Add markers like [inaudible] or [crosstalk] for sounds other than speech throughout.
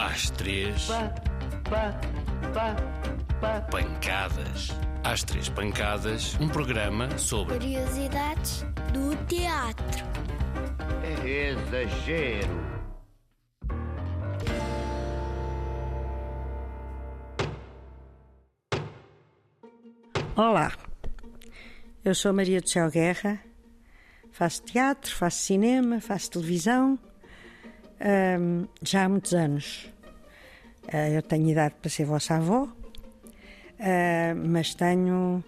Às três, Pa, pa, pa, pa. pancadas. Às três pancadas, um programa sobre Curiosidades do teatro. É exagero. Olá, eu sou Maria do Céu Guerra, faço teatro, faço cinema, faço televisão hum, já há muitos anos. Ah, eu tenho idade para ser vossa avó, ah, mas tenho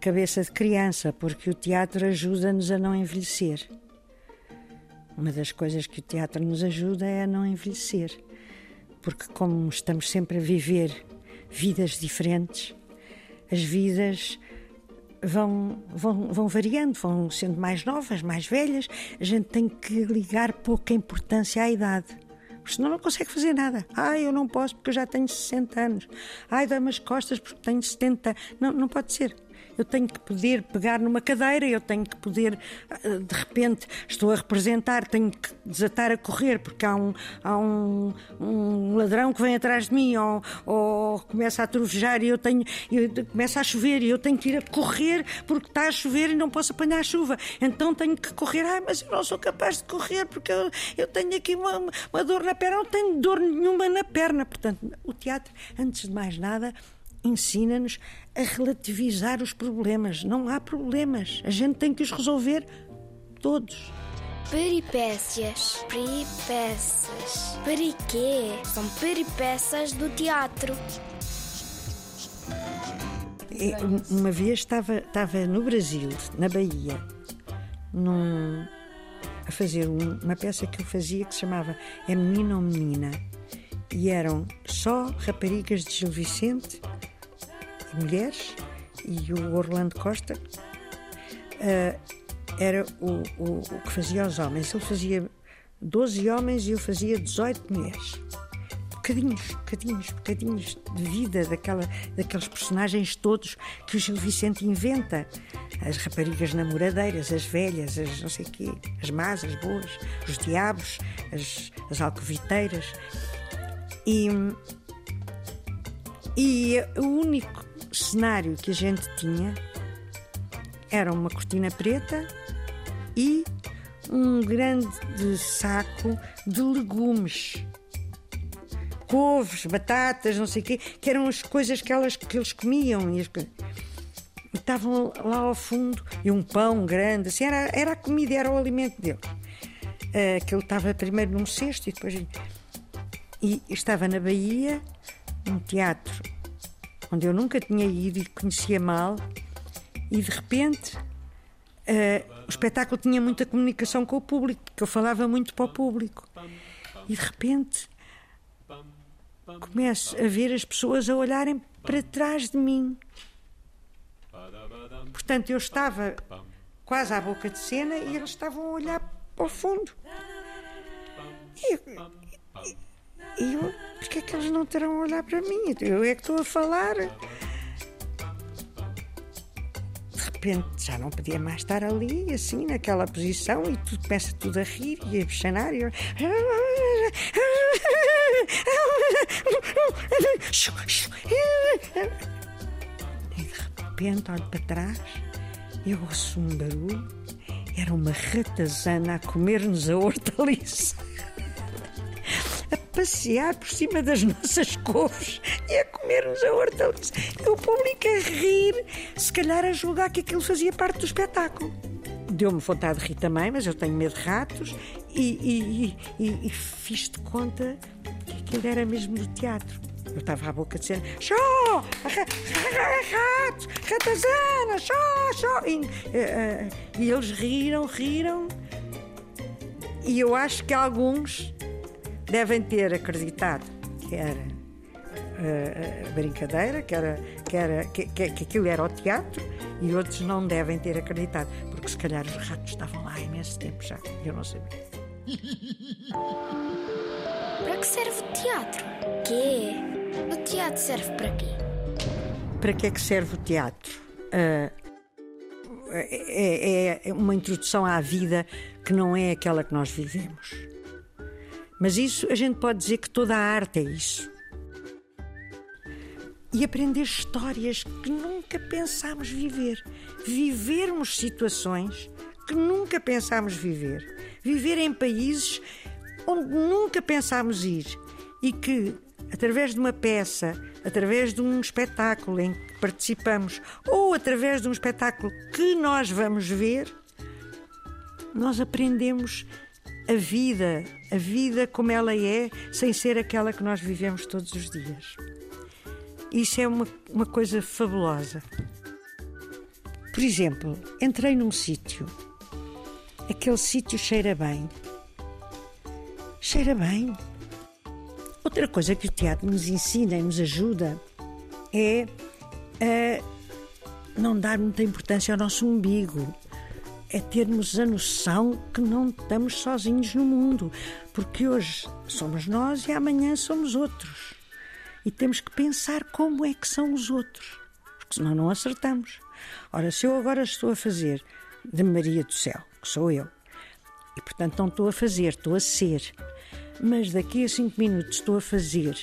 cabeça de criança, porque o teatro ajuda-nos a não envelhecer. Uma das coisas que o teatro nos ajuda é a não envelhecer, porque, como estamos sempre a viver vidas diferentes, as vidas vão, vão, vão variando, vão sendo mais novas, mais velhas. A gente tem que ligar pouca importância à idade. Porque senão não consegue fazer nada. Ah, eu não posso porque eu já tenho 60 anos. Ai, dá-me as costas porque tenho 70. Não, não pode ser. Eu tenho que poder pegar numa cadeira, eu tenho que poder, ah, de repente, estou a representar, tenho que desatar a correr porque há um, há um, um ladrão que vem atrás de mim ou, ou começa a trovejar e eu tenho, eu, começa a chover e eu tenho que ir a correr porque está a chover e não posso apanhar a chuva. Então tenho que correr. Ai, mas eu não sou capaz de correr porque eu, eu tenho aqui uma, uma dor na perna. Não tenho dor nenhuma na perna. Portanto, o teatro, antes de mais nada, ensina-nos a relativizar os problemas. Não há problemas. A gente tem que os resolver todos. Peripécias. Peripécias. Periquê? São peripécias do teatro. Uma vez estava, estava no Brasil, na Bahia, num- a fazer um- uma peça que eu fazia que se chamava É Menino ou Menina. E eram só raparigas de Gil Vicente, e mulheres, e o Orlando Costa ah, era o, o, o que fazia os homens. Ele fazia 12 homens e eu fazia 18 mulheres bocadinhos, bocadinhos, bocadinhos de vida daquela, daqueles personagens todos que o Gil Vicente inventa. As raparigas namoradeiras, as velhas, as não sei quê, as más, as boas, os diabos, as, as alcoviteiras. E, e o único cenário que a gente tinha era uma cortina preta e um grande saco de legumes couves, batatas, não sei o quê, que eram as coisas que, elas, que eles comiam. E, estavam lá ao fundo, e um pão grande, assim, era, era a comida, era o alimento deles. Uh, que ele estava primeiro num cesto e depois. E estava na Bahia, num teatro onde eu nunca tinha ido e conhecia mal, e de repente uh, o espetáculo tinha muita comunicação com o público, porque eu falava muito para o público. E de repente começo a ver as pessoas a olharem para trás de mim. Portanto, eu estava quase à boca de cena e eles estavam a olhar para o fundo. E, e, e eu, porquê é que eles não terão a olhar para mim? Eu é que estou a falar. De repente já não podia mais estar ali, assim, naquela posição, e tudo, começa tudo a rir e a bexanar. E eu... E de repente olho para trás e ouço um barulho. Era uma ratazana a comer-nos a hortaliça. Passear por cima das [laughs] nossas couves e a comer-nos a hortaliça. E o público a rir, se calhar a julgar que aquilo fazia parte do espetáculo. Deu-me vontade de rir também, mas eu tenho medo de ratos e, e- e- e- fiz de conta que aquilo era mesmo do teatro. Eu estava à boca de cena, xó, ra- ra- ratos, ratazana, xó, xó. Eh, eh, e eles riram, riram. E eu acho que alguns devem ter acreditado que era eh, brincadeira, que, era, que, era, que, que, que aquilo era o teatro, e outros não devem ter acreditado, porque se calhar os ratos estavam lá há imenso tempo já, eu não sabia. Para que serve o teatro? Quê? O teatro serve para quê? Para que é que serve o teatro? É, é- é uma introdução à vida que não é aquela que nós vivemos. Mas isso a gente pode dizer que toda a arte é isso. E aprender histórias que nunca pensámos viver. Vivermos situações que nunca pensámos viver. Viver em países onde nunca pensámos ir. E que, através de uma peça, através de um espetáculo em que participamos, ou através de um espetáculo que nós vamos ver, nós aprendemos a vida, a vida como ela é, sem ser aquela que nós vivemos todos os dias. Isso é uma, uma coisa fabulosa. Por exemplo, entrei num sítio. Aquele sítio cheira bem. Cheira bem. Outra coisa que o teatro nos ensina e nos ajuda é a não dar muita importância ao nosso umbigo é termos a noção que não estamos sozinhos no mundo, porque hoje somos nós e amanhã somos outros. E temos que pensar como é que são os outros, porque senão não acertamos. Ora, se eu agora estou a fazer de Maria do Céu, que sou eu, e portanto não estou a fazer, estou a ser, mas daqui a cinco minutos estou a fazer,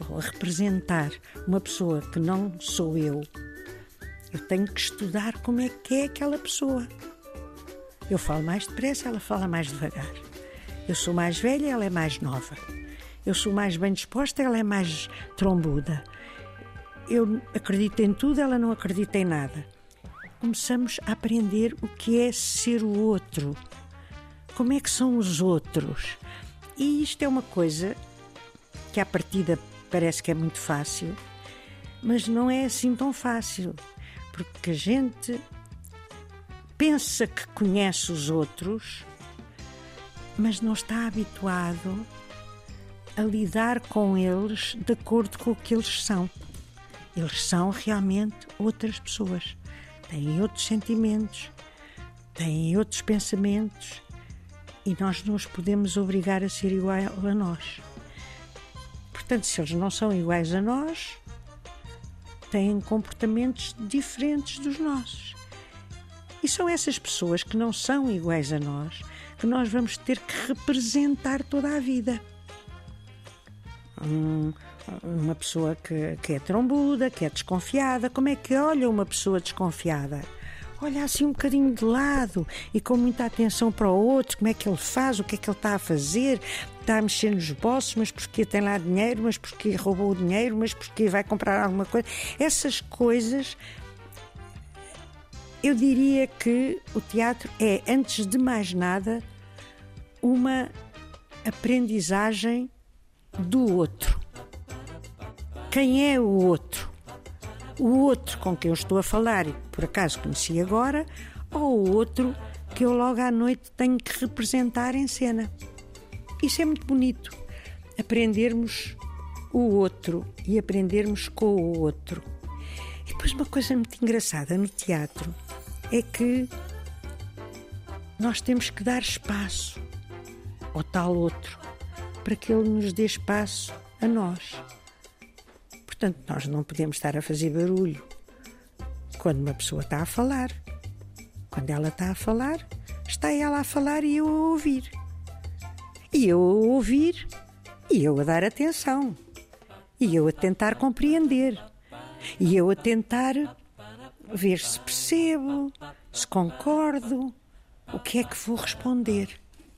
vou a representar uma pessoa que não sou eu, eu tenho que estudar como é que é aquela pessoa. Eu falo mais depressa, ela fala mais devagar. Eu sou mais velha, ela é mais nova. Eu sou mais bem disposta, ela é mais trombuda. Eu acredito em tudo, ela não acredita em nada. Começamos a aprender o que é ser o outro. Como é que são os outros? E isto é uma coisa que à partida parece que é muito fácil, mas não é assim tão fácil, porque a gente pensa que conhece os outros, mas não está habituado a lidar com eles de acordo com o que eles são. Eles são realmente outras pessoas, têm outros sentimentos, têm outros pensamentos e nós não os podemos obrigar a ser igual a nós. Portanto, se eles não são iguais a nós, têm comportamentos diferentes dos nossos. E são essas pessoas que não são iguais a nós que nós vamos ter que representar toda a vida. Um, uma pessoa que, que é trombuda, que é desconfiada, como é que olha uma pessoa desconfiada? Olha assim um bocadinho de lado e com muita atenção para o outro, como é que ele faz, o que é que ele está a fazer, está a mexer nos bolsos, mas porque tem lá dinheiro, mas porque roubou o dinheiro, mas porque vai comprar alguma coisa. Essas coisas eu diria que o teatro é, antes de mais nada, uma aprendizagem do outro. Quem é o outro? O outro com quem eu estou a falar e por acaso conheci agora, ou o outro que eu logo à noite tenho que representar em cena. Isso é muito bonito. Aprendermos o outro e aprendermos com o outro. E depois uma coisa muito engraçada no teatro é que nós temos que dar espaço ao tal outro para que ele nos dê espaço a nós. Portanto, nós não podemos estar a fazer barulho quando uma pessoa está a falar. Quando ela está a falar, está ela a falar e eu a ouvir. E eu a ouvir e eu a dar atenção. E eu a tentar compreender. E eu a tentar ver se percebo, se concordo, o que é que vou responder,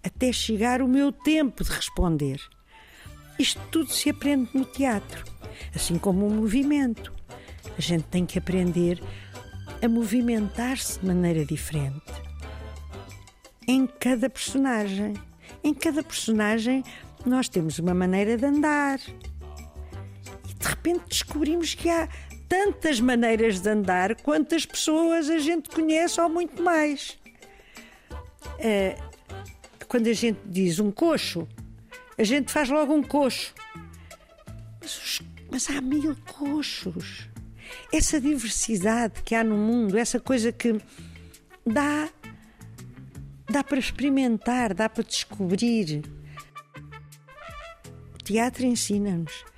até chegar o meu tempo de responder. Isto tudo se aprende no teatro, assim como o movimento. A gente tem que aprender a movimentar-se de maneira diferente. Em cada personagem. Em cada personagem nós temos uma maneira de andar. E de repente descobrimos que há tantas maneiras de andar quantas pessoas a gente conhece ou muito mais. É, quando a gente diz um coxo, a gente faz logo um coxo. Mas, mas há mil coxos. Essa diversidade que há no mundo, essa coisa que dá, dá para experimentar, dá para descobrir. O teatro ensina-nos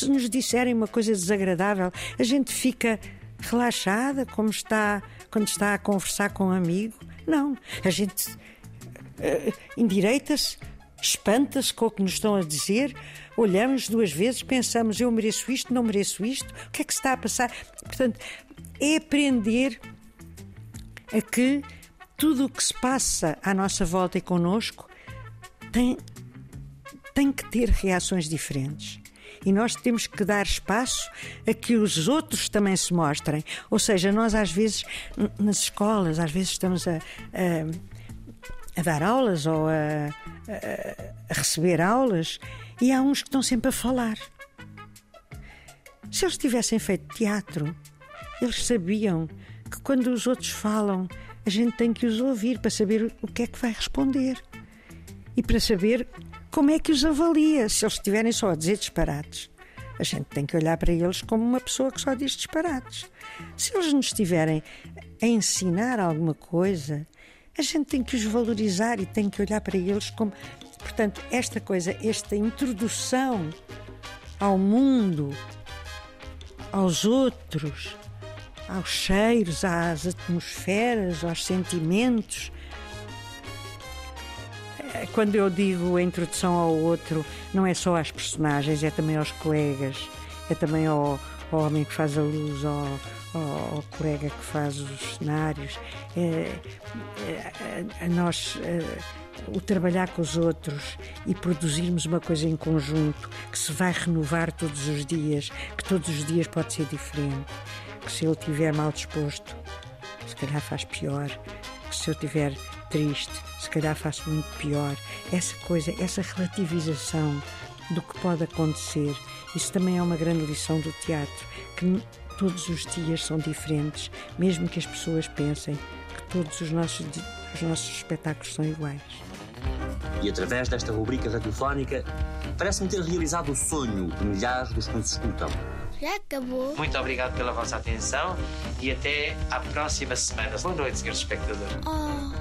se nos disserem uma coisa desagradável, a gente fica relaxada como está quando está a conversar com um amigo. Não, a gente uh, endireita-se, espanta-se com o que nos estão a dizer, olhamos duas vezes, pensamos: eu mereço isto, não mereço isto, o que é que se está a passar? Portanto, é aprender a que tudo o que se passa à nossa volta e connosco tem, tem que ter reações diferentes. E nós temos que dar espaço a que os outros também se mostrem. Ou seja, nós às vezes, nas escolas, às vezes estamos a, a, a dar aulas ou a, a, receber aulas e há uns que estão sempre a falar. Se eles tivessem feito teatro, eles sabiam que quando os outros falam, a gente tem que os ouvir para saber o que é que vai responder e para saber como é que os avalia se eles estiverem só a dizer disparates. A gente tem que olhar para eles como uma pessoa que só diz disparates. Se eles nos estiverem a ensinar alguma coisa, a gente tem que os valorizar e tem que olhar para eles como. Portanto, esta coisa, esta introdução ao mundo, aos outros, aos cheiros, às atmosferas, aos sentimentos, quando eu digo a introdução ao outro, não é só às personagens, é também aos colegas, é também ao, ao homem que faz a luz, ao, ao, ao colega que faz os cenários, é, é, a nós. É, o trabalhar com os outros e produzirmos uma coisa em conjunto que se vai renovar todos os dias, que todos os dias pode ser diferente, que se ele estiver mal disposto, se calhar faz pior, que se eu estiver triste, se calhar faço muito pior. Essa coisa, essa relativização do que pode acontecer, isso também é uma grande lição do teatro, que todos os dias são diferentes, mesmo que as pessoas pensem que todos os nossos, os nossos espetáculos são iguais. E através desta rubrica radiofónica, parece-me ter realizado o sonho de milhares dos que nos escutam. Já acabou. Muito obrigado pela vossa atenção e até à próxima semana. Boa noite, senhores espectadores. Oh.